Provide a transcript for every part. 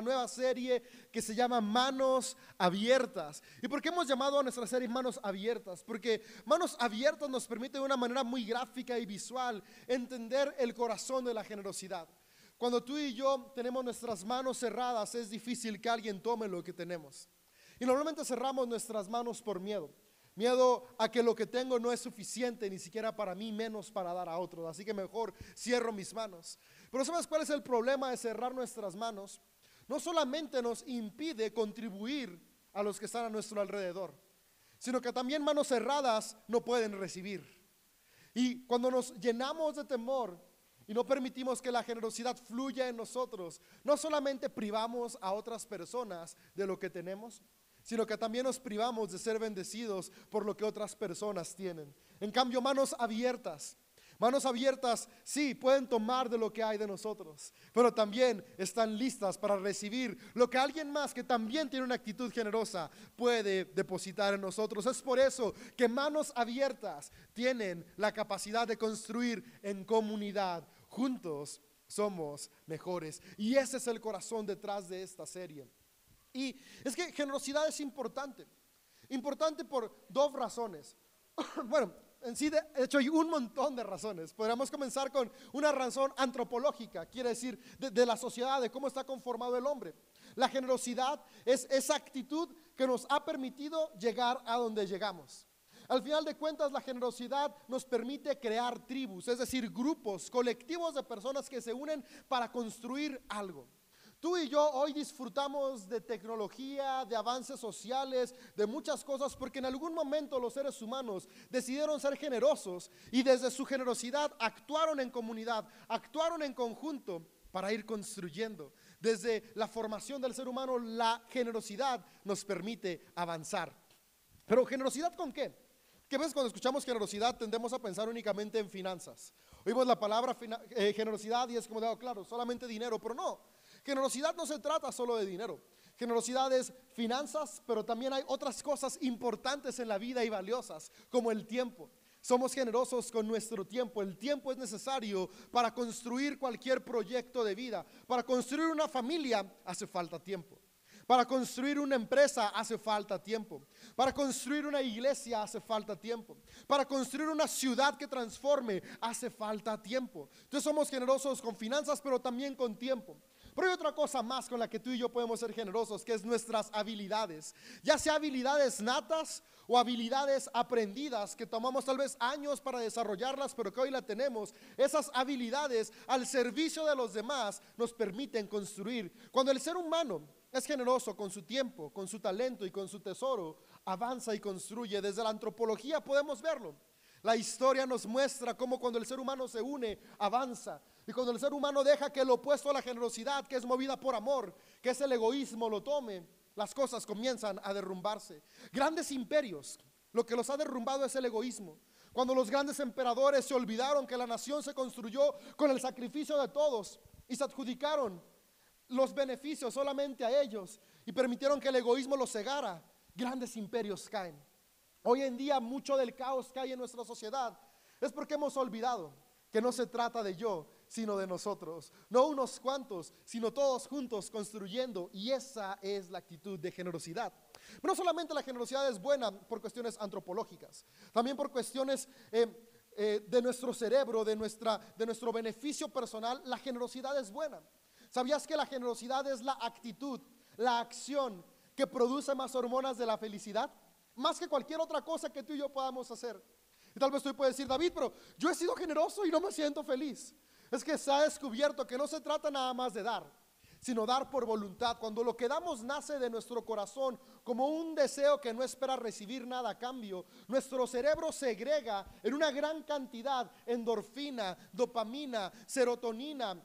nuestra nueva serie que se llama Manos Abiertas. ¿Y por qué hemos llamado a nuestra serie Manos Abiertas? Porque Manos Abiertas nos permite de una manera muy gráfica y visual entender el corazón de la generosidad. Cuando tú y yo tenemos nuestras manos cerradas, es difícil que alguien tome lo que tenemos. Y normalmente cerramos nuestras manos por miedo. Miedo a que lo que tengo no es suficiente, ni siquiera para mí, menos para dar a otros. Así que mejor cierro mis manos. Pero ¿sabes cuál es el problema de cerrar nuestras manos? No solamente nos impide contribuir a los que están a nuestro alrededor, sino que también manos cerradas no pueden recibir. Y cuando nos llenamos de temor y no permitimos que la generosidad fluya en nosotros, no solamente privamos a otras personas de lo que tenemos, sino que también nos privamos de ser bendecidos por lo que otras personas tienen. En cambio, manos abiertas. Manos abiertas, sí, pueden tomar de lo que hay de nosotros, pero también están listas para recibir lo que alguien más que también tiene una actitud generosa puede depositar en nosotros. Es por eso que manos abiertas tienen la capacidad de construir en comunidad. Juntos somos mejores. Y ese es el corazón detrás de esta serie. Y es que generosidad es importante. Importante por dos razones. bueno, en sí, de hecho, hay un montón de razones. Podríamos comenzar con una razón antropológica, quiere decir, de, la sociedad, de cómo está conformado el hombre. La generosidad es esa actitud que nos ha permitido llegar a donde llegamos. Al final de cuentas, la generosidad nos permite crear tribus, es decir, grupos, colectivos de personas que se unen para construir algo. Tú y yo hoy disfrutamos de tecnología, de avances sociales, de muchas cosas, porque en algún momento los seres humanos decidieron ser generosos y desde su generosidad actuaron en comunidad, actuaron en conjunto para ir construyendo. Desde la formación del ser humano, la generosidad nos permite avanzar. Pero generosidad con qué? ¿Qué ves cuando escuchamos generosidad tendemos a pensar únicamente en finanzas? Oímos la palabra eh, generosidad y es como, oh, claro, solamente dinero, pero no. Generosidad no se trata solo de dinero. Generosidad es finanzas, pero también hay otras cosas importantes en la vida y valiosas, como el tiempo. Somos generosos con nuestro tiempo. El tiempo es necesario para construir cualquier proyecto de vida. Para construir una familia hace falta tiempo. Para construir una empresa hace falta tiempo. Para construir una iglesia hace falta tiempo. Para construir una ciudad que transforme hace falta tiempo. Entonces somos generosos con finanzas, pero también con tiempo. Pero hay otra cosa más con la que tú y yo podemos ser generosos, que es nuestras habilidades. Ya sea habilidades natas o habilidades aprendidas que tomamos tal vez años para desarrollarlas, pero que hoy la tenemos. Esas habilidades al servicio de los demás nos permiten construir. Cuando el ser humano es generoso con su tiempo, con su talento y con su tesoro, avanza y construye. Desde la antropología podemos verlo. La historia nos muestra cómo cuando el ser humano se une, avanza. Y cuando el ser humano deja que lo opuesto a la generosidad, que es movida por amor, que es el egoísmo, lo tome, las cosas comienzan a derrumbarse. Grandes imperios, lo que los ha derrumbado es el egoísmo. Cuando los grandes emperadores se olvidaron que la nación se construyó con el sacrificio de todos y se adjudicaron los beneficios solamente a ellos y permitieron que el egoísmo los cegara, grandes imperios caen. Hoy en día mucho del caos que hay en nuestra sociedad es porque hemos olvidado que no se trata de yo, sino de nosotros. No unos cuantos, sino todos juntos construyendo. Y esa es la actitud de generosidad. Pero no solamente la generosidad es buena por cuestiones antropológicas, también por cuestiones eh, eh, de nuestro cerebro, de, nuestra, de nuestro beneficio personal, la generosidad es buena. ¿Sabías que la generosidad es la actitud, la acción que produce más hormonas de la felicidad? Más que cualquier otra cosa que tú y yo podamos hacer. Y tal vez tú puedes decir, David, pero yo he sido generoso y no me siento feliz es que se ha descubierto que no se trata nada más de dar, sino dar por voluntad. Cuando lo que damos nace de nuestro corazón como un deseo que no espera recibir nada a cambio, nuestro cerebro segrega en una gran cantidad endorfina, dopamina, serotonina,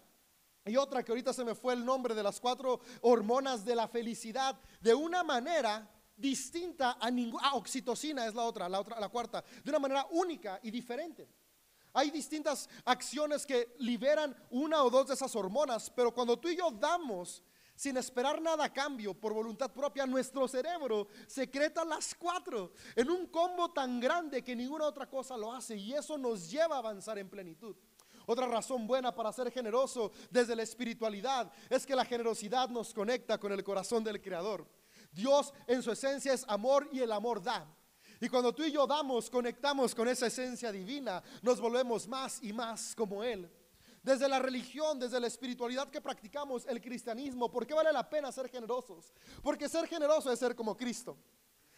y otra que ahorita se me fue el nombre de las cuatro hormonas de la felicidad, de una manera distinta a ninguna, ah, oxitocina es la otra, la otra, la cuarta, de una manera única y diferente. Hay distintas acciones que liberan una o dos de esas hormonas, pero cuando tú y yo damos sin esperar nada a cambio, por voluntad propia, nuestro cerebro secreta las cuatro en un combo tan grande que ninguna otra cosa lo hace y eso nos lleva a avanzar en plenitud. Otra razón buena para ser generoso desde la espiritualidad es que la generosidad nos conecta con el corazón del Creador. Dios en su esencia es amor y el amor da. Y cuando tú y yo damos, conectamos con esa esencia divina, nos volvemos más y más como Él. Desde la religión, desde la espiritualidad que practicamos, el cristianismo, ¿por qué vale la pena ser generosos? Porque ser generoso es ser como Cristo.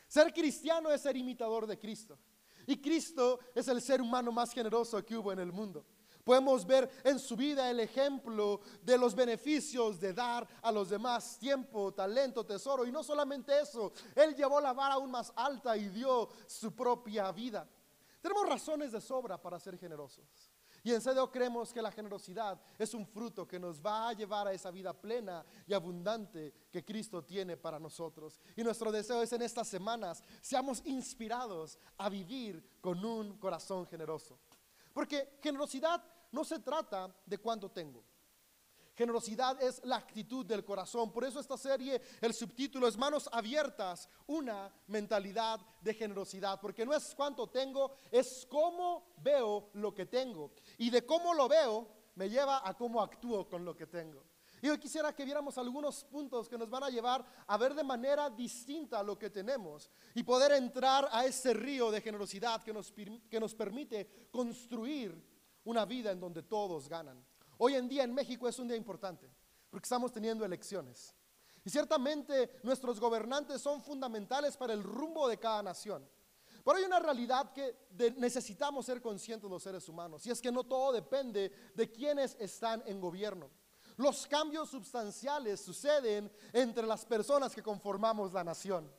Ser cristiano es ser imitador de Cristo. Y Cristo es el ser humano más generoso que hubo en el mundo. Podemos ver en su vida el ejemplo de los beneficios de dar a los demás tiempo, talento, tesoro. Y no solamente eso, Él llevó la vara aún más alta y dio su propia vida. Tenemos razones de sobra para ser generosos. Y en serio creemos que la generosidad es un fruto que nos va a llevar a esa vida plena y abundante que Cristo tiene para nosotros. Y nuestro deseo es en estas semanas seamos inspirados a vivir con un corazón generoso. Porque generosidad no se trata de cuánto tengo. Generosidad es la actitud del corazón. Por eso esta serie, el subtítulo es Manos Abiertas, una mentalidad de generosidad. Porque no es cuánto tengo, es cómo veo lo que tengo. Y de cómo lo veo me lleva a cómo actúo con lo que tengo. Y hoy quisiera que viéramos algunos puntos que nos van a llevar a ver de manera distinta lo que tenemos y poder entrar a ese río de generosidad que nos, que nos permite construir una vida en donde todos ganan. Hoy en día en México es un día importante porque estamos teniendo elecciones. Y ciertamente nuestros gobernantes son fundamentales para el rumbo de cada nación. Pero hay una realidad que necesitamos ser conscientes los seres humanos, y es que no todo depende de quienes están en gobierno. Los cambios sustanciales suceden entre las personas que conformamos la nación.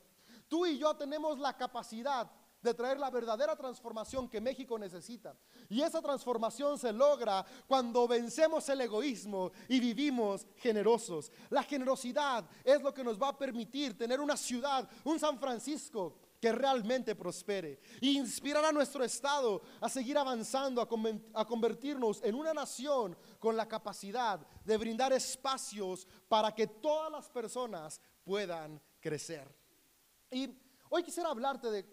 Tú y yo tenemos la capacidad de traer la verdadera transformación que México necesita. Y esa transformación se logra cuando vencemos el egoísmo y vivimos generosos. La generosidad es lo que nos va a permitir tener una ciudad, un San Francisco que realmente prospere e inspirar a nuestro Estado a seguir avanzando, a, convertirnos en una nación con la capacidad de brindar espacios para que todas las personas puedan crecer. Y hoy quisiera hablarte de eh,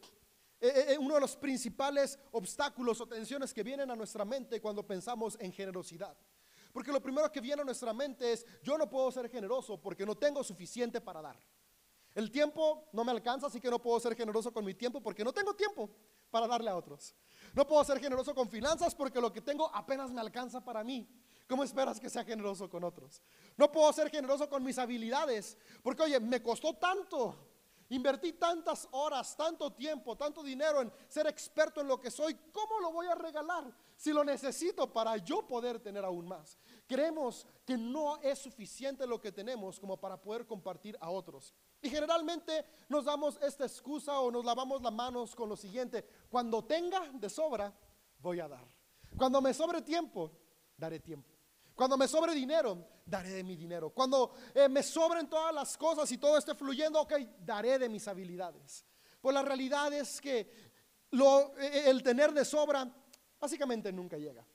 eh, eh, uno de los principales obstáculos o tensiones que vienen a nuestra mente cuando pensamos en generosidad. Porque lo primero que viene a nuestra mente es, yo no puedo ser generoso porque no tengo suficiente para dar. El tiempo no me alcanza, así que no puedo ser generoso con mi tiempo porque no tengo tiempo para darle a otros. No puedo ser generoso con finanzas porque lo que tengo apenas me alcanza para mí. ¿Cómo esperas que sea generoso con otros? No puedo ser generoso con mis habilidades porque, oye, me costó tanto Invertí tantas horas, tanto tiempo, tanto dinero en ser experto en lo que soy. ¿Cómo lo voy a regalar si lo necesito para yo poder tener aún más? Creemos que no es suficiente lo que tenemos como para poder compartir a otros. Y generalmente nos damos esta excusa o nos lavamos las manos con lo siguiente. Cuando tenga de sobra, voy a dar. Cuando me sobre tiempo, daré tiempo. Cuando me sobre dinero, daré de mi dinero. Cuando eh, me sobren todas las cosas y todo esté fluyendo, ok, daré de mis habilidades. Pues la realidad es que lo, eh, el tener de sobra básicamente nunca llega.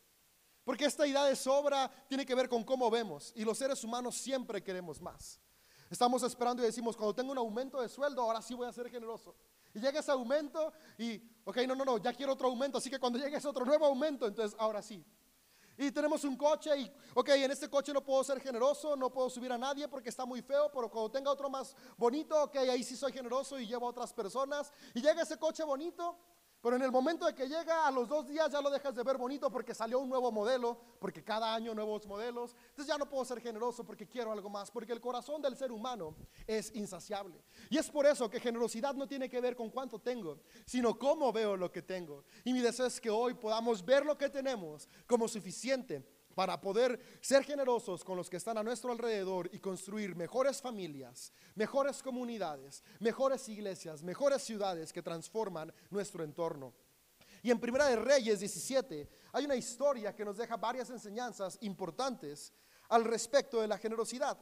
Porque esta idea de sobra tiene que ver con cómo vemos. Y los seres humanos siempre queremos más. Estamos esperando y decimos, cuando tengo un aumento de sueldo, ahora sí voy a ser generoso. Y llega ese aumento y, ok, no, no, no, ya quiero otro aumento. Así que cuando llegue ese otro nuevo aumento, entonces ahora sí. Y tenemos un coche y, ok, en este coche no puedo ser generoso, no puedo subir a nadie porque está muy feo, pero cuando tenga otro más bonito, ok, ahí sí soy generoso y llevo a otras personas. Y llega ese coche bonito pero en el momento de que llega, a los dos días ya lo dejas de ver bonito porque salió un nuevo modelo, porque cada año nuevos modelos. Entonces ya no puedo ser generoso porque quiero algo más, porque el corazón del ser humano es insaciable. Y es por eso que generosidad no tiene que ver con cuánto tengo, sino cómo veo lo que tengo. Y mi deseo es que hoy podamos ver lo que tenemos como suficiente para poder ser generosos con los que están a nuestro alrededor y construir mejores familias, mejores comunidades, mejores iglesias, mejores ciudades que transforman nuestro entorno. Y en Primera de Reyes 17 hay una historia que nos deja varias enseñanzas importantes al respecto de la generosidad.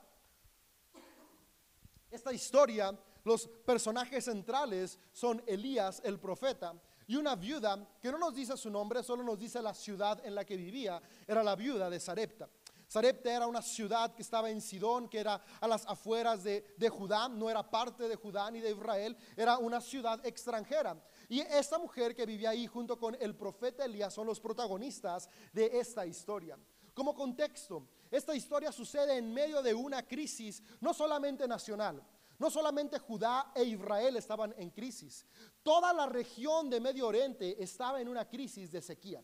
Esta historia, los personajes centrales son Elías el profeta y una viuda que no nos dice su nombre, solo nos dice la ciudad en la que vivía, era la viuda de Sarepta. Sarepta era una ciudad que estaba en Sidón, que era a las afueras de, Judá, no era parte de Judá ni de Israel, era una ciudad extranjera. Y esta mujer que vivía ahí junto con el profeta Elías son los protagonistas de esta historia. Como contexto, esta historia sucede en medio de una crisis no solamente nacional, no solamente Judá e Israel estaban en crisis, toda la región de Medio Oriente estaba en una crisis de sequía.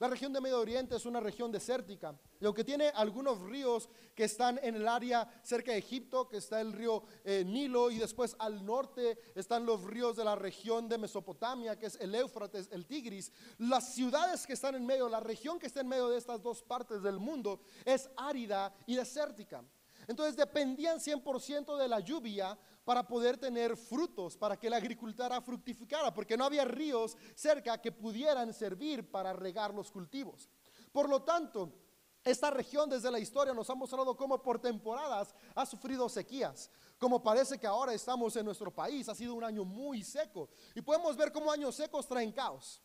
La región de Medio Oriente es una región desértica y aunque tiene algunos ríos que están en el área cerca de Egipto, que está el río eh, Nilo y después al norte están los ríos de la región de Mesopotamia, que es el Éufrates, el Tigris, las ciudades que están en medio, la región que está en medio de estas dos partes del mundo es árida y desértica. Entonces dependían 100% de la lluvia para poder tener frutos, para que la agricultura fructificara, porque no había ríos cerca que pudieran servir para regar los cultivos. Por lo tanto, esta región desde la historia nos ha mostrado cómo por temporadas ha sufrido sequías, como parece que ahora estamos en nuestro país, ha sido un año muy seco y podemos ver cómo años secos traen caos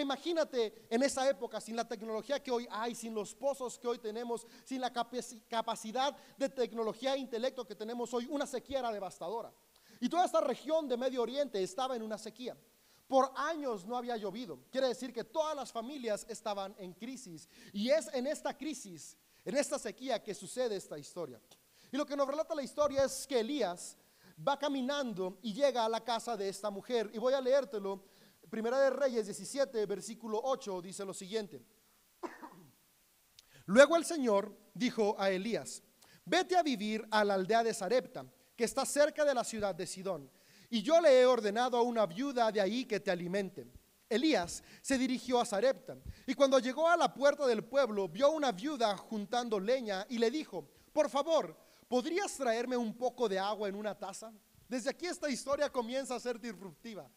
imagínate en esa época, sin la tecnología que hoy hay, sin los pozos que hoy tenemos, sin la capacidad de tecnología e intelecto que tenemos hoy, una sequía era devastadora. Y toda esta región de Medio Oriente estaba en una sequía. Por años no había llovido. Quiere decir que todas las familias estaban en crisis. Y es en esta crisis, en esta sequía, que sucede esta historia. Y lo que nos relata la historia es que Elías va caminando y llega a la casa de esta mujer. Y voy a leértelo Primera de Reyes 17, versículo 8 dice lo siguiente. Luego el Señor dijo a Elías, vete a vivir a la aldea de Sarepta, que está cerca de la ciudad de Sidón, y yo le he ordenado a una viuda de ahí que te alimente. Elías se dirigió a Sarepta, y cuando llegó a la puerta del pueblo, vio una viuda juntando leña y le dijo, por favor, ¿podrías traerme un poco de agua en una taza? Desde aquí esta historia comienza a ser disruptiva.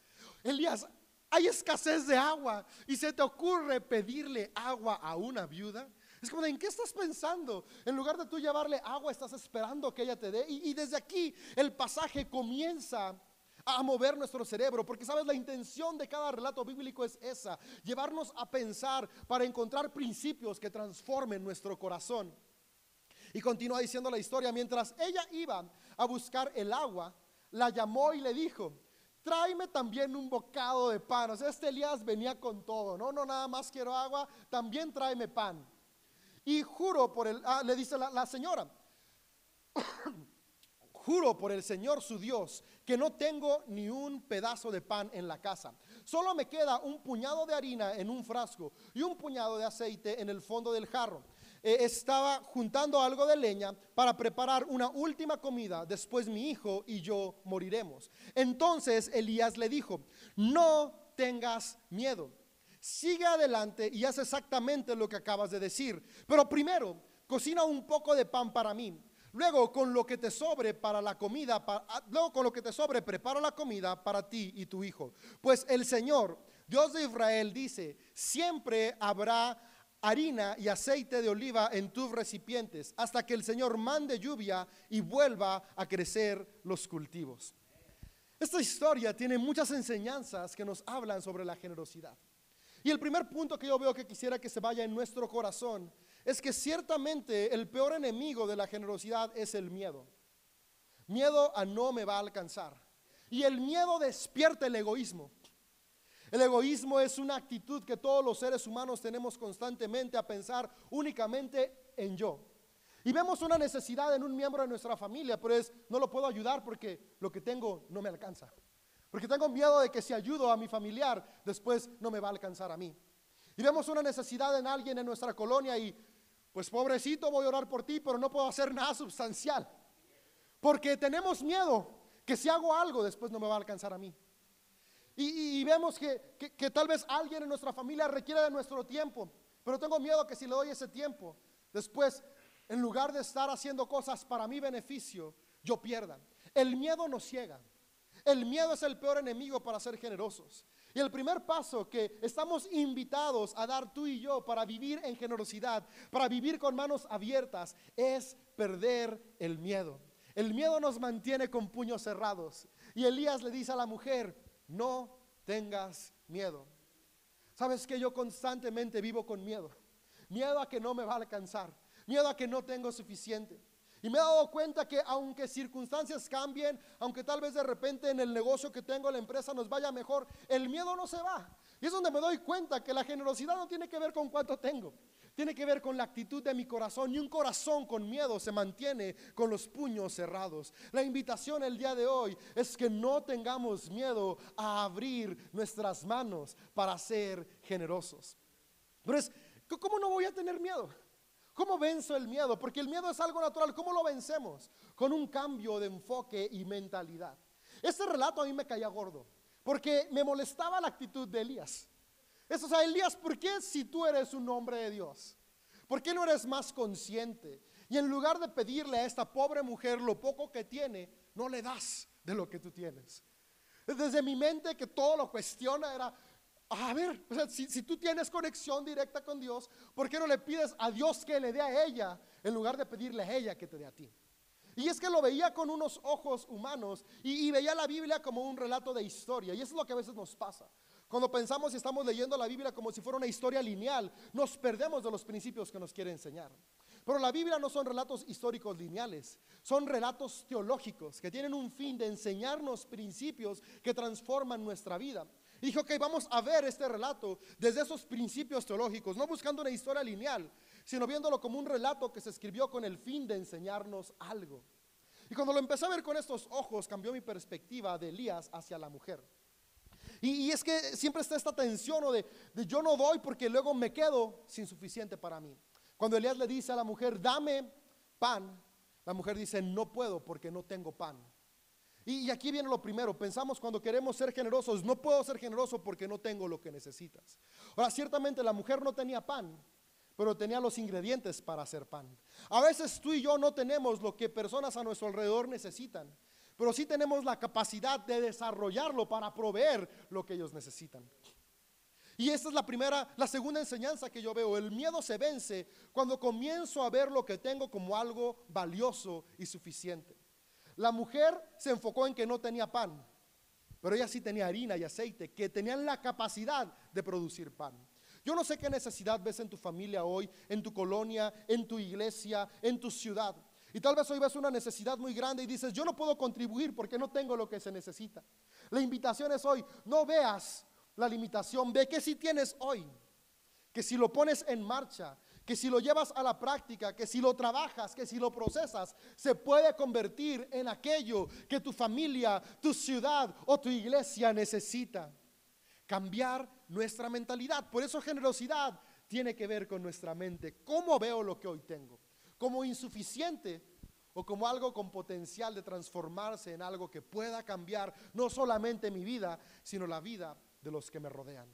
Elías, hay escasez de agua y se te ocurre pedirle agua a una viuda. Es como, ¿en qué estás pensando? En lugar de tú llevarle agua, estás esperando que ella te dé. Y, y, desde aquí el pasaje comienza a mover nuestro cerebro, porque sabes, la intención de cada relato bíblico es esa, llevarnos a pensar para encontrar principios que transformen nuestro corazón. Y continúa diciendo la historia, mientras ella iba a buscar el agua, la llamó y le dijo, tráeme también un bocado de pan. O sea, este Elías venía con todo, no, no, nada más quiero agua, también tráeme pan. Y juro por el, ah, le dice la, la señora, juro por el Señor su Dios que no tengo ni un pedazo de pan en la casa. Solo me queda un puñado de harina en un frasco y un puñado de aceite en el fondo del jarro. Eh, estaba juntando algo de leña para preparar una última comida, después mi hijo y yo moriremos. Entonces Elías le dijo, no tengas miedo, sigue adelante y haz exactamente lo que acabas de decir, pero primero cocina un poco de pan para mí. Luego, con lo que te sobre para la comida, ah, luego con lo que te sobre, prepara la comida para ti y tu hijo. Pues el Señor, Dios de Israel, dice, siempre habrá harina y aceite de oliva en tus recipientes, hasta que el Señor mande lluvia y vuelva a crecer los cultivos. Esta historia tiene muchas enseñanzas que nos hablan sobre la generosidad. Y el primer punto que yo veo que quisiera que se vaya en nuestro corazón es que ciertamente el peor enemigo de la generosidad es el miedo. Miedo a no me va a alcanzar. Y el miedo despierta el egoísmo. El egoísmo es una actitud que todos los seres humanos tenemos constantemente a pensar únicamente en yo. Y vemos una necesidad en un miembro de nuestra familia, pero es, no lo puedo ayudar porque lo que tengo no me alcanza. Porque tengo miedo de que si ayudo a mi familiar, después no me va a alcanzar a mí. Y vemos una necesidad en alguien en nuestra colonia y, pues pobrecito, voy a orar por ti, pero no puedo hacer nada sustancial. Porque tenemos miedo que si hago algo, después no me va a alcanzar a mí. Y, vemos que, que, tal vez alguien en nuestra familia requiere de nuestro tiempo, pero tengo miedo que si le doy ese tiempo, después, en lugar de estar haciendo cosas para mi beneficio, yo pierda. El miedo nos ciega. El miedo es el peor enemigo para ser generosos. Y el primer paso que estamos invitados a dar tú y yo para vivir en generosidad, para vivir con manos abiertas, es perder el miedo. El miedo nos mantiene con puños cerrados. Y Elías le dice a la mujer, no tengas miedo. Sabes que yo constantemente vivo con miedo. Miedo a que no me va a alcanzar. miedo a que no tengo suficiente. Y me he dado cuenta que aunque circunstancias cambien, aunque tal vez de repente en el negocio que tengo, la empresa nos vaya mejor, el miedo no se va. Y es donde me doy cuenta que la generosidad no tiene que ver con cuánto tengo, tiene que ver con la actitud de mi corazón. Y un corazón con miedo se mantiene con los puños cerrados. La invitación el día de hoy es que no tengamos miedo a abrir nuestras manos para ser generosos. Pero es, ¿cómo no voy a tener miedo? ¿Cómo venzo el miedo? Porque el miedo es algo natural. ¿Cómo lo vencemos? Con un cambio de enfoque y mentalidad. Este relato a mí me caía gordo, porque me molestaba la actitud de Elías. Eso, o sea, Elías, ¿por qué si tú eres un hombre de Dios? ¿Por qué no eres más consciente? Y en lugar de pedirle a esta pobre mujer lo poco que tiene, no le das de lo que tú tienes. Desde mi mente que todo lo cuestiona era, a ver, si, tú tienes conexión directa con Dios, ¿por qué no le pides a Dios que le dé a ella en lugar de pedirle a ella que te dé a ti? Y es que lo veía con unos ojos humanos y, y, veía la Biblia como un relato de historia. Y eso es lo que a veces nos pasa. Cuando pensamos y estamos leyendo la Biblia como si fuera una historia lineal, nos perdemos de los principios que nos quiere enseñar. Pero la Biblia no son relatos históricos lineales, son relatos teológicos que tienen un fin de enseñarnos principios que transforman nuestra vida. Y dijo, ok, vamos a ver este relato desde esos principios teológicos, no buscando una historia lineal, sino viéndolo como un relato que se escribió con el fin de enseñarnos algo. Y cuando lo empecé a ver con estos ojos, cambió mi perspectiva de Elías hacia la mujer. Y, es que siempre está esta tensión o de, de yo no doy porque luego me quedo sin suficiente para mí. Cuando Elías le dice a la mujer, dame pan, la mujer dice, no puedo porque no tengo pan. Y, aquí viene lo primero, pensamos cuando queremos ser generosos, no puedo ser generoso porque no tengo lo que necesitas. Ahora, ciertamente la mujer no tenía pan, pero tenía los ingredientes para hacer pan. A veces tú y yo no tenemos lo que personas a nuestro alrededor necesitan, pero sí tenemos la capacidad de desarrollarlo para proveer lo que ellos necesitan. Y esta es la primera, la segunda enseñanza que yo veo. El miedo se vence cuando comienzo a ver lo que tengo como algo valioso y suficiente. La mujer se enfocó en que no tenía pan, pero ella sí tenía harina y aceite, que tenían la capacidad de producir pan. Yo no sé qué necesidad ves en tu familia hoy, en tu colonia, en tu iglesia, en tu ciudad. Y tal vez hoy ves una necesidad muy grande y dices, yo no puedo contribuir porque no tengo lo que se necesita. La invitación es hoy, no veas la limitación, ve que si tienes hoy, que si lo pones en marcha, que si lo llevas a la práctica, que si lo trabajas, que si lo procesas, se puede convertir en aquello que tu familia, tu ciudad o tu iglesia necesita. Cambiar nuestra mentalidad. Por eso generosidad tiene que ver con nuestra mente. ¿Cómo veo lo que hoy tengo? ¿Como insuficiente o como algo con potencial de transformarse en algo que pueda cambiar no solamente mi vida, sino la vida de los que me rodean?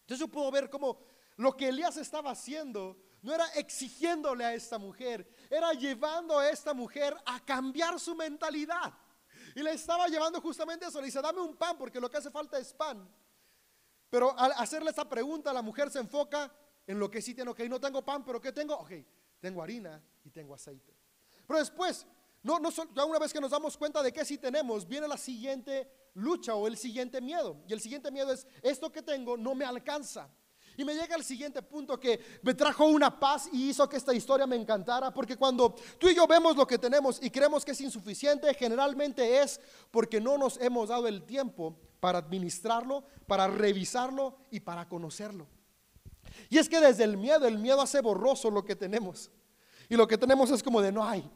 Entonces yo puedo ver cómo lo que Elías estaba haciendo no era exigiéndole a esta mujer, era llevando a esta mujer a cambiar su mentalidad. Y le estaba llevando justamente eso. Le dice, dame un pan porque lo que hace falta es pan. Pero al hacerle esa pregunta, la mujer se enfoca en lo que sí tiene. Ok, no tengo pan, pero ¿qué tengo? Ok, tengo harina y tengo aceite. Pero después, no, ya una vez que nos damos cuenta de que sí tenemos, viene la siguiente lucha o el siguiente miedo. Y el siguiente miedo es, esto que tengo no me alcanza. Y me llega el siguiente punto que me trajo una paz y hizo que esta historia me encantara, porque cuando tú y yo vemos lo que tenemos y creemos que es insuficiente, generalmente es porque no nos hemos dado el tiempo para administrarlo, para revisarlo y para conocerlo. Y es que desde el miedo, el miedo hace borroso lo que tenemos. Y lo que tenemos es como de no hay,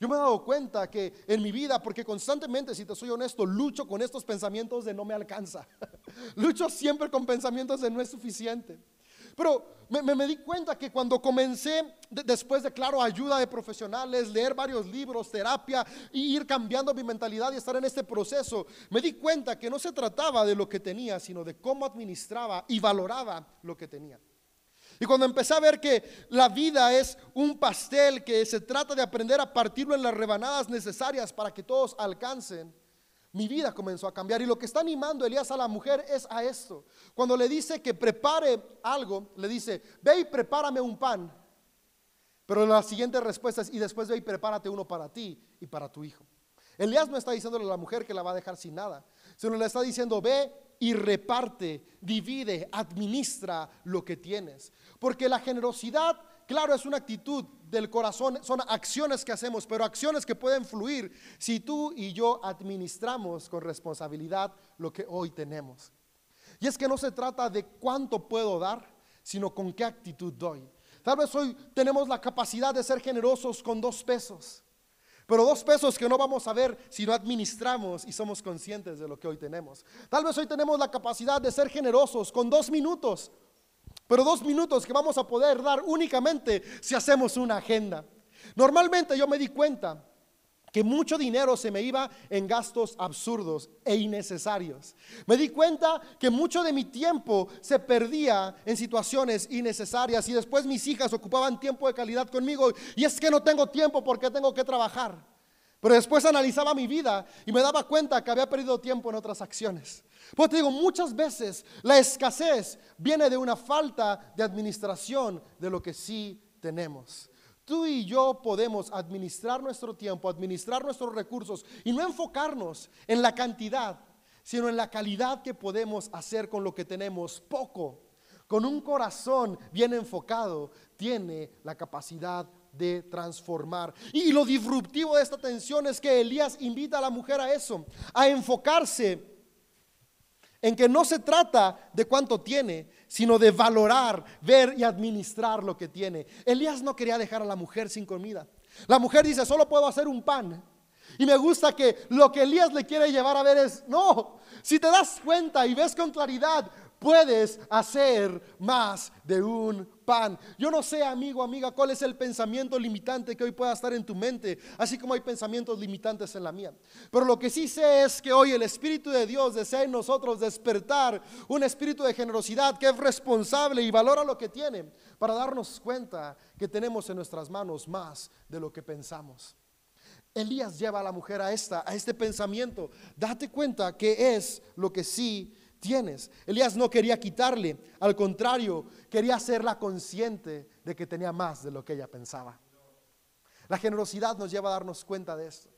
yo me he dado cuenta que en mi vida, porque constantemente, si te soy honesto, lucho con estos pensamientos de no me alcanza. lucho siempre con pensamientos de no es suficiente. Pero me, di cuenta que cuando comencé, después de, claro, ayuda de profesionales, leer varios libros, terapia, y ir cambiando mi mentalidad y estar en este proceso, me di cuenta que no se trataba de lo que tenía, sino de cómo administraba y valoraba lo que tenía. Y cuando empecé a ver que la vida es un pastel que se trata de aprender a partirlo en las rebanadas necesarias para que todos alcancen, mi vida comenzó a cambiar. Y lo que está animando Elías a la mujer es a esto. Cuando le dice que prepare algo, le dice, ve y prepárame un pan. Pero la siguiente respuesta es, y después ve y prepárate uno para ti y para tu hijo. Elías no está diciéndole a la mujer que la va a dejar sin nada, sino le está diciendo, ve y reparte, divide, administra lo que tienes. Porque la generosidad claro, es una actitud del corazón, son acciones que hacemos, pero acciones que pueden fluir si tú y yo administramos con responsabilidad lo que hoy tenemos. Y es que no se trata de cuánto puedo dar, sino con qué actitud doy. Tal vez hoy tenemos la capacidad de ser generosos con dos pesos, pero dos pesos que no vamos a ver si no administramos y somos conscientes de lo que hoy tenemos. Tal vez hoy tenemos la capacidad de ser generosos con dos minutos, pero dos minutos que vamos a poder dar únicamente si hacemos una agenda. Normalmente yo me di cuenta que mucho dinero se me iba en gastos absurdos e innecesarios. Me di cuenta que mucho de mi tiempo se perdía en situaciones innecesarias y después mis hijas ocupaban tiempo de calidad conmigo y es que no tengo tiempo porque tengo que trabajar. Pero después analizaba mi vida y me daba cuenta que había perdido tiempo en otras acciones. Pues te digo, muchas veces la escasez viene de una falta de administración de lo que sí tenemos. Tú y yo podemos administrar nuestro tiempo, administrar nuestros recursos y no enfocarnos en la cantidad, sino en la calidad que podemos hacer con lo que tenemos poco. Con un corazón bien enfocado, tiene la capacidad de transformar. Y lo disruptivo de esta tensión es que Elías invita a la mujer a eso, a enfocarse en que no se trata de cuánto tiene, sino de valorar, ver y administrar lo que tiene. Elías no quería dejar a la mujer sin comida. La mujer dice, solo puedo hacer un pan. Y me gusta que lo que Elías le quiere llevar a ver es, no, si te das cuenta y ves con claridad, puedes hacer más de un pan. Yo no sé, amigo, amiga, cuál es el pensamiento limitante que hoy pueda estar en tu mente, así como hay pensamientos limitantes en la mía. Pero lo que sí sé es que hoy el Espíritu de Dios desea en nosotros despertar un espíritu de generosidad que es responsable y valora lo que tiene para darnos cuenta que tenemos en nuestras manos más de lo que pensamos. Elías lleva a la mujer a esta, a este pensamiento. Date cuenta que es lo que sí tienes. Elías no quería quitarle, al contrario, quería hacerla consciente de que tenía más de lo que ella pensaba. La generosidad nos lleva a darnos cuenta de esto,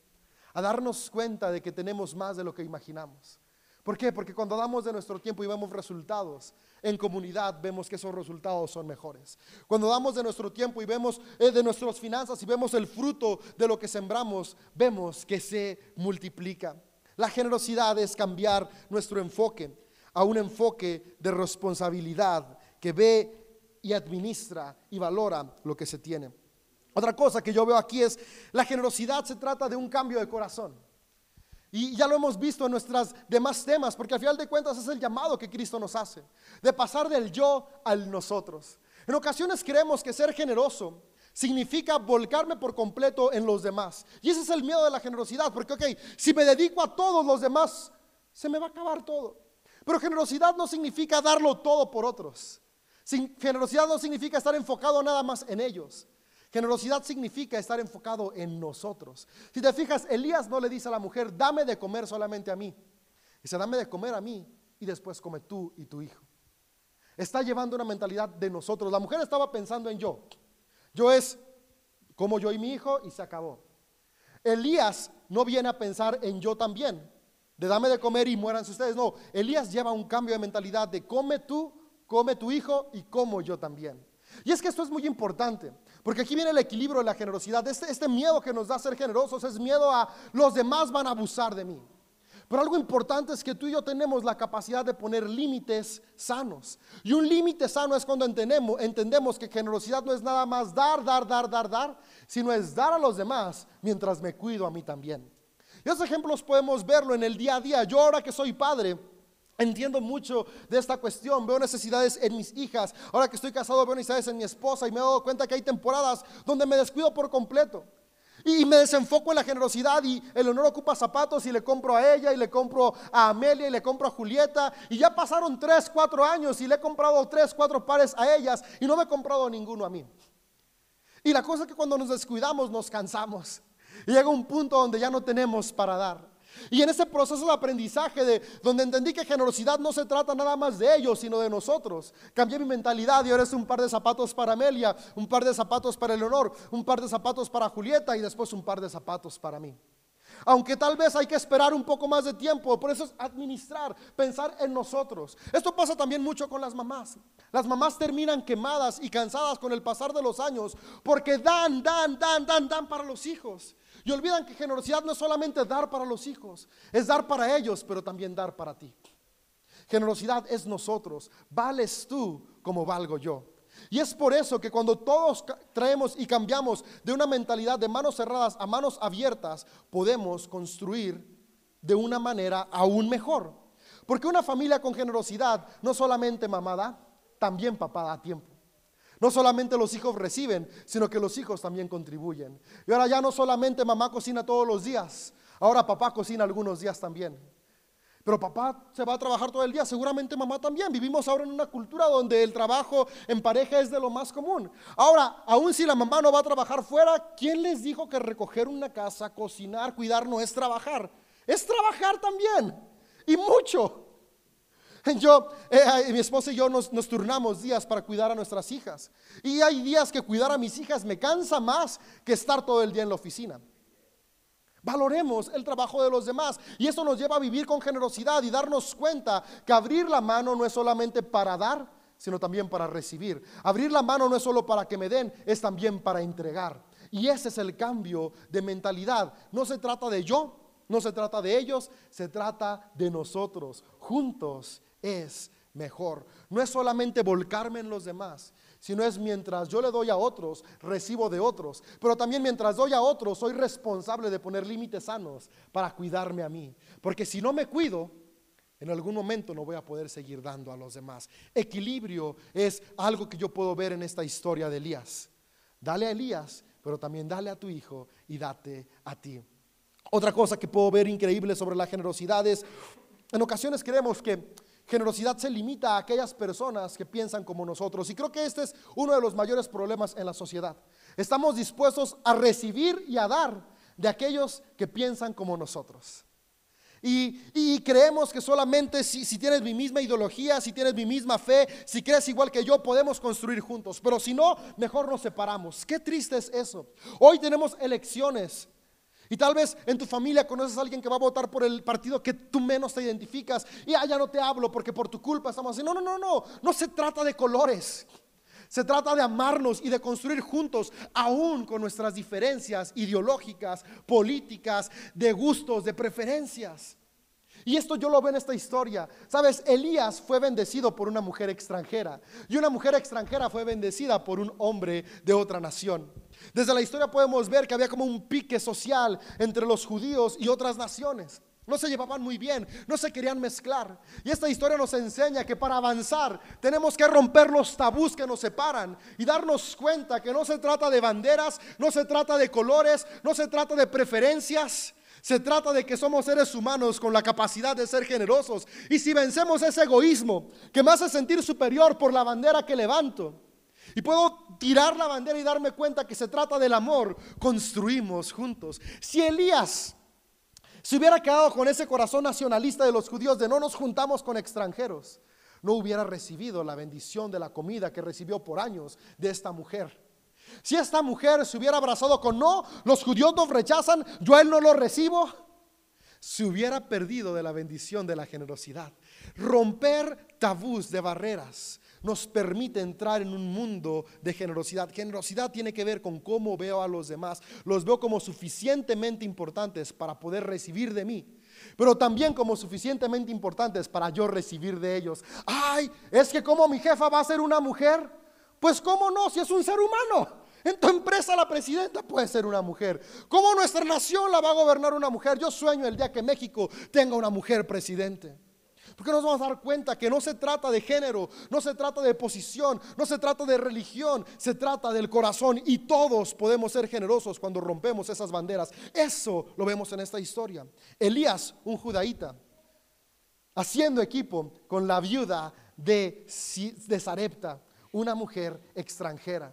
a darnos cuenta de que tenemos más de lo que imaginamos. ¿Por qué? Porque cuando damos de nuestro tiempo y vemos resultados en comunidad, vemos que esos resultados son mejores. Cuando damos de nuestro tiempo y vemos eh, de nuestras finanzas y vemos el fruto de lo que sembramos, vemos que se multiplica. La generosidad es cambiar nuestro enfoque a un enfoque de responsabilidad que ve y administra y valora lo que se tiene. Otra cosa que yo veo aquí es, la generosidad se trata de un cambio de corazón. Y ya lo hemos visto en nuestros demás temas, porque al final de cuentas es el llamado que Cristo nos hace, de pasar del yo al nosotros. En ocasiones creemos que ser generoso significa volcarme por completo en los demás. Y ese es el miedo de la generosidad, porque, ok, si me dedico a todos los demás, se me va a acabar todo. Pero generosidad no significa darlo todo por otros. generosidad no significa estar enfocado nada más en ellos. Generosidad significa estar enfocado en nosotros. Si te fijas, Elías no le dice a la mujer, dame de comer solamente a mí. Dice, dame de comer a mí y después come tú y tu hijo. Está llevando una mentalidad de nosotros. La mujer estaba pensando en yo. Yo es como yo y mi hijo y se acabó. Elías no viene a pensar en yo también de dame de comer y muéranse ustedes. No, Elías lleva un cambio de mentalidad de come tú, come tu hijo y como yo también. Y es que esto es muy importante, porque aquí viene el equilibrio de la generosidad. Este, este miedo que nos da ser generosos es miedo a los demás van a abusar de mí. Pero algo importante es que tú y yo tenemos la capacidad de poner límites sanos. Y un límite sano es cuando entendemos, entendemos que generosidad no es nada más dar, dar, dar, dar, dar, sino es dar a los demás mientras me cuido a mí también. Y esos ejemplos podemos verlo en el día a día. Yo ahora que soy padre, Entiendo mucho de esta cuestión, veo necesidades en mis hijas, ahora que estoy casado veo necesidades en mi esposa y me he dado cuenta que hay temporadas donde me descuido por completo. Y me desenfoco en la generosidad y el honor ocupa zapatos y le compro a ella y le compro a Amelia y le compro a Julieta. Y ya pasaron tres, cuatro años y le he comprado tres, cuatro pares a ellas y no me he comprado ninguno a mí. Y la cosa es que cuando nos descuidamos nos cansamos. Y llega un punto donde ya no tenemos para dar. Y en ese proceso de aprendizaje de donde entendí que generosidad no se trata nada más de ellos, sino de nosotros. Cambié mi mentalidad y ahora es un par de zapatos para Amelia, un par de zapatos para Eleonor, un par de zapatos para Julieta y después un par de zapatos para mí. Aunque tal vez hay que esperar un poco más de tiempo, por eso es administrar, pensar en nosotros. Esto pasa también mucho con las mamás. Las mamás terminan quemadas y cansadas con el pasar de los años porque dan, dan, dan, dan, dan para los hijos. Y olvidan que generosidad no es solamente dar para los hijos, es dar para ellos, pero también dar para ti. Generosidad es nosotros. Vales tú como valgo yo. Y es por eso que cuando todos traemos y cambiamos de una mentalidad de manos cerradas a manos abiertas, podemos construir de una manera aún mejor. Porque una familia con generosidad no solamente mamá da, también papá da tiempo. No solamente los hijos reciben, sino que los hijos también contribuyen. Y ahora ya no solamente mamá cocina todos los días, ahora papá cocina algunos días también. Pero papá se va a trabajar todo el día, seguramente mamá también. Vivimos ahora en una cultura donde el trabajo en pareja es de lo más común. Ahora, aun si la mamá no va a trabajar fuera, ¿quién les dijo que recoger una casa, cocinar, cuidar no es trabajar? Es trabajar también. Y mucho. Yo, eh, mi esposa y yo nos, nos, turnamos días para cuidar a nuestras hijas. Y hay días que cuidar a mis hijas me cansa más que estar todo el día en la oficina. Valoremos el trabajo de los demás. Y eso nos lleva a vivir con generosidad y darnos cuenta que abrir la mano no es solamente para dar, sino también para recibir. Abrir la mano no es solo para que me den, es también para entregar. Y ese es el cambio de mentalidad. No se trata de yo, no se trata de ellos, se trata de nosotros. Juntos es mejor. No es solamente volcarme en los demás, sino es mientras yo le doy a otros, recibo de otros. Pero también mientras doy a otros, soy responsable de poner límites sanos para cuidarme a mí. Porque si no me cuido, en algún momento no voy a poder seguir dando a los demás. Equilibrio es algo que yo puedo ver en esta historia de Elías. Dale a Elías, pero también dale a tu hijo y date a ti. Otra cosa que puedo ver increíble sobre la generosidad es, en ocasiones creemos que Generosidad se limita a aquellas personas que piensan como nosotros. Y creo que este es uno de los mayores problemas en la sociedad. Estamos dispuestos a recibir y a dar de aquellos que piensan como nosotros. Y, creemos que solamente si, si, tienes mi misma ideología, si tienes mi misma fe, si crees igual que yo, podemos construir juntos. Pero si no, mejor nos separamos. Qué triste es eso. Hoy tenemos elecciones y tal vez en tu familia conoces a alguien que va a votar por el partido que tú menos te identificas. Y ah, ya no te hablo porque por tu culpa estamos así. No, no, no, no. No se trata de colores. Se trata de amarnos y de construir juntos, aún con nuestras diferencias ideológicas, políticas, de gustos, de preferencias. Y esto yo lo veo en esta historia. Sabes, Elías fue bendecido por una mujer extranjera y una mujer extranjera fue bendecida por un hombre de otra nación. Desde la historia podemos ver que había como un pique social entre los judíos y otras naciones. No se llevaban muy bien, no se querían mezclar. Y esta historia nos enseña que para avanzar tenemos que romper los tabús que nos separan y darnos cuenta que no se trata de banderas, no se trata de colores, no se trata de preferencias. Se trata de que somos seres humanos con la capacidad de ser generosos. Y si vencemos ese egoísmo que me hace sentir superior por la bandera que levanto, y puedo tirar la bandera y darme cuenta que se trata del amor, construimos juntos. Si Elías se hubiera quedado con ese corazón nacionalista de los judíos de no nos juntamos con extranjeros, no hubiera recibido la bendición de la comida que recibió por años de esta mujer. Si esta mujer se hubiera abrazado con no, los judíos nos rechazan, yo él no lo recibo, se hubiera perdido de la bendición de la generosidad. Romper tabús de barreras nos permite entrar en un mundo de generosidad. Generosidad tiene que ver con cómo veo a los demás. Los veo como suficientemente importantes para poder recibir de mí pero también como suficientemente importantes para yo recibir de ellos. Ay, es que como mi jefa va a ser una mujer, pues cómo no, si es un ser humano. En tu empresa la presidenta puede ser una mujer. ¿Cómo nuestra nación la va a gobernar una mujer? Yo sueño el día que México tenga una mujer presidente. Porque nos vamos a dar cuenta que no se trata de género, no se trata de posición, no se trata de religión, se trata del corazón y todos podemos ser generosos cuando rompemos esas banderas. Eso lo vemos en esta historia. Elías, un judaíta, haciendo equipo con la viuda de, de Sarepta, una mujer extranjera.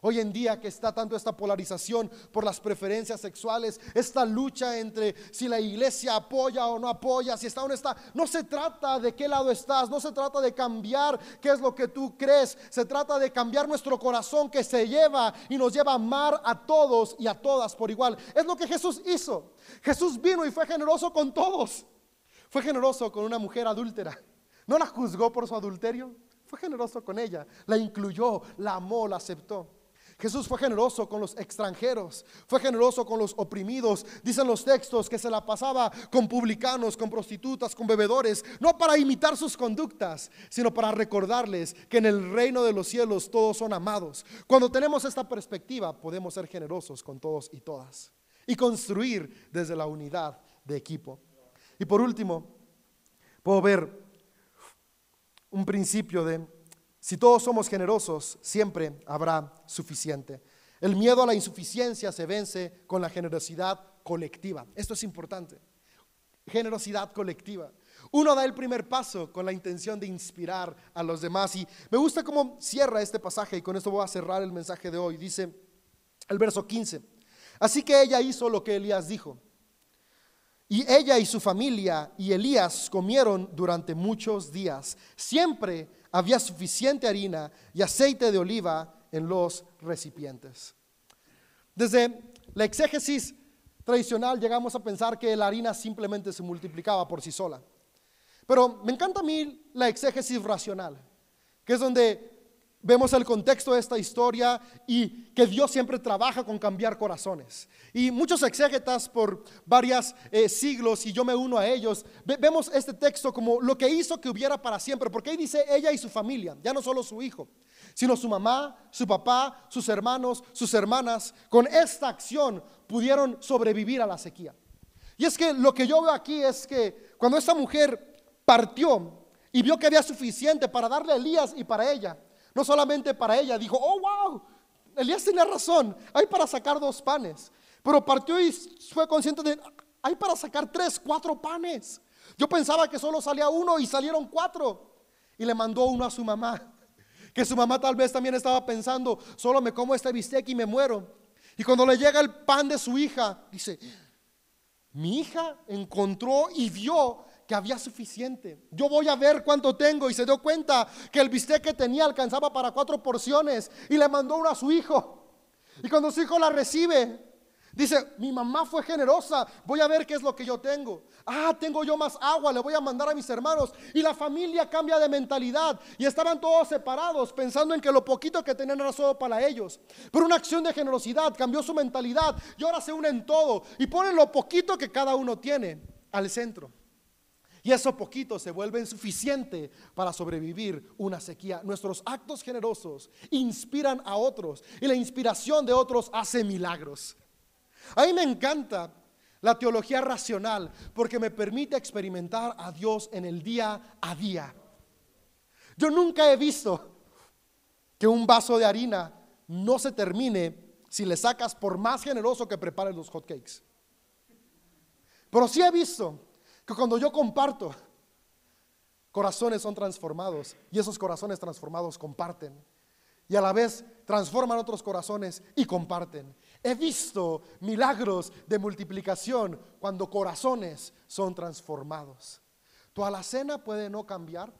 Hoy en día que está tanto esta polarización por las preferencias sexuales, esta lucha entre si la iglesia apoya o no apoya, si está o no está, no se trata de qué lado estás, no se trata de cambiar qué es lo que tú crees, se trata de cambiar nuestro corazón que se lleva y nos lleva a amar a todos y a todas por igual. Es lo que Jesús hizo. Jesús vino y fue generoso con todos. Fue generoso con una mujer adúltera. No la juzgó por su adulterio, fue generoso con ella, la incluyó, la amó, la aceptó. Jesús fue generoso con los extranjeros, fue generoso con los oprimidos. Dicen los textos que se la pasaba con publicanos, con prostitutas, con bebedores, no para imitar sus conductas, sino para recordarles que en el reino de los cielos todos son amados. Cuando tenemos esta perspectiva, podemos ser generosos con todos y todas y construir desde la unidad de equipo. Y por último, puedo ver un principio de si todos somos generosos, siempre habrá suficiente. El miedo a la insuficiencia se vence con la generosidad colectiva. Esto es importante. Generosidad colectiva. Uno da el primer paso con la intención de inspirar a los demás. Y me gusta cómo cierra este pasaje y con esto voy a cerrar el mensaje de hoy. Dice el verso 15. Así que ella hizo lo que Elías dijo. Y ella y su familia y Elías comieron durante muchos días. Siempre había suficiente harina y aceite de oliva en los recipientes. Desde la exégesis tradicional llegamos a pensar que la harina simplemente se multiplicaba por sí sola. Pero me encanta a mí la exégesis racional, que es donde vemos el contexto de esta historia y que Dios siempre trabaja con cambiar corazones. Y muchos exégetas por varios eh, siglos, y yo me uno a ellos, vemos este texto como lo que hizo que hubiera para siempre, porque ahí dice ella y su familia, ya no solo su hijo, sino su mamá, su papá, sus hermanos, sus hermanas, con esta acción pudieron sobrevivir a la sequía. Y es que lo que yo veo aquí es que cuando esta mujer partió y vio que había suficiente para darle a Elías y para ella, no solamente para ella, dijo, oh, wow, Elías tenía razón, hay para sacar dos panes. Pero partió y fue consciente de, hay para sacar tres, cuatro panes. Yo pensaba que solo salía uno y salieron cuatro. Y le mandó uno a su mamá. Que su mamá tal vez también estaba pensando, solo me como este bistec y me muero. Y cuando le llega el pan de su hija, dice, mi hija encontró y vio que había suficiente. Yo voy a ver cuánto tengo y se dio cuenta que el bistec que tenía alcanzaba para cuatro porciones y le mandó uno a su hijo. Y cuando su hijo la recibe, dice, mi mamá fue generosa, voy a ver qué es lo que yo tengo. Ah, tengo yo más agua, le voy a mandar a mis hermanos. Y la familia cambia de mentalidad y estaban todos separados pensando en que lo poquito que tenían era solo para ellos. Pero una acción de generosidad cambió su mentalidad y ahora se unen todo y ponen lo poquito que cada uno tiene al centro. Y eso poquito se vuelve insuficiente para sobrevivir una sequía. Nuestros actos generosos inspiran a otros y la inspiración de otros hace milagros. A mí me encanta la teología racional porque me permite experimentar a Dios en el día a día. Yo nunca he visto que un vaso de harina no se termine si le sacas por más generoso que prepares los hotcakes. Pero sí he visto que cuando yo comparto, corazones son transformados y esos corazones transformados comparten. Y a la vez transforman otros corazones y comparten. He visto milagros de multiplicación cuando corazones son transformados. Tu alacena puede no cambiar,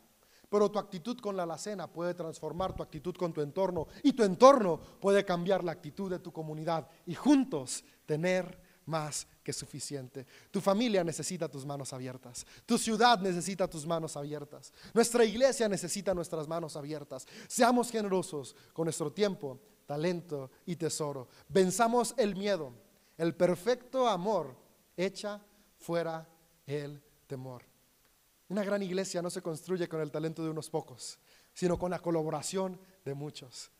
pero tu actitud con la alacena puede transformar tu actitud con tu entorno y tu entorno puede cambiar la actitud de tu comunidad y juntos tener más que suficiente. Tu familia necesita tus manos abiertas. Tu ciudad necesita tus manos abiertas. Nuestra iglesia necesita nuestras manos abiertas. Seamos generosos con nuestro tiempo, talento y tesoro. Venzamos el miedo. El perfecto amor echa fuera el temor. Una gran iglesia no se construye con el talento de unos pocos, sino con la colaboración de muchos.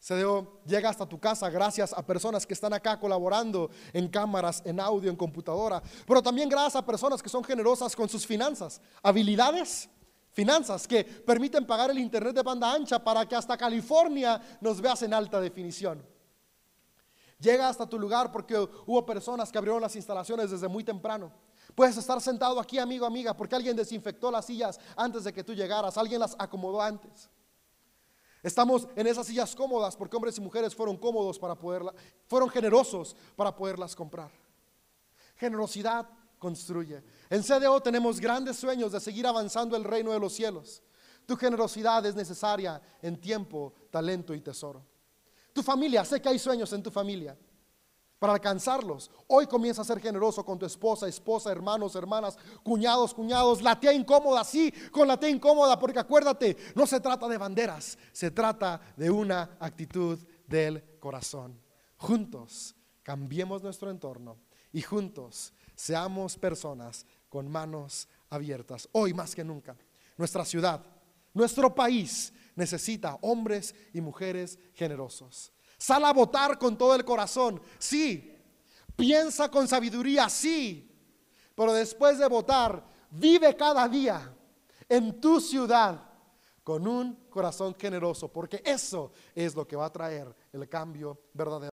Se llega hasta tu casa gracias a personas que están acá colaborando en cámaras, en audio, en computadora, pero también gracias a personas que son generosas con sus finanzas, habilidades, finanzas que permiten pagar el internet de banda ancha para que hasta California nos veas en alta definición. Llega hasta tu lugar porque hubo personas que abrieron las instalaciones desde muy temprano. Puedes estar sentado aquí, amigo, amiga, porque alguien desinfectó las sillas antes de que tú llegaras, alguien las acomodó antes. Estamos en esas sillas cómodas porque hombres y mujeres fueron cómodos para poderla, fueron generosos para poderlas comprar. Generosidad construye. En CDO tenemos grandes sueños de seguir avanzando el reino de los cielos. Tu generosidad es necesaria en tiempo, talento y tesoro. Tu familia, sé que hay sueños en tu familia. Para alcanzarlos, hoy comienza a ser generoso con tu esposa, esposa, hermanos, hermanas, cuñados, cuñados, la tía incómoda, sí, con la tía incómoda, porque acuérdate, no se trata de banderas, se trata de una actitud del corazón. Juntos cambiemos nuestro entorno y juntos seamos personas con manos abiertas. Hoy más que nunca, nuestra ciudad, nuestro país necesita hombres y mujeres generosos. Sal a votar con todo el corazón, sí. Piensa con sabiduría, sí. Pero después de votar, vive cada día en tu ciudad con un corazón generoso, porque eso es lo que va a traer el cambio verdadero.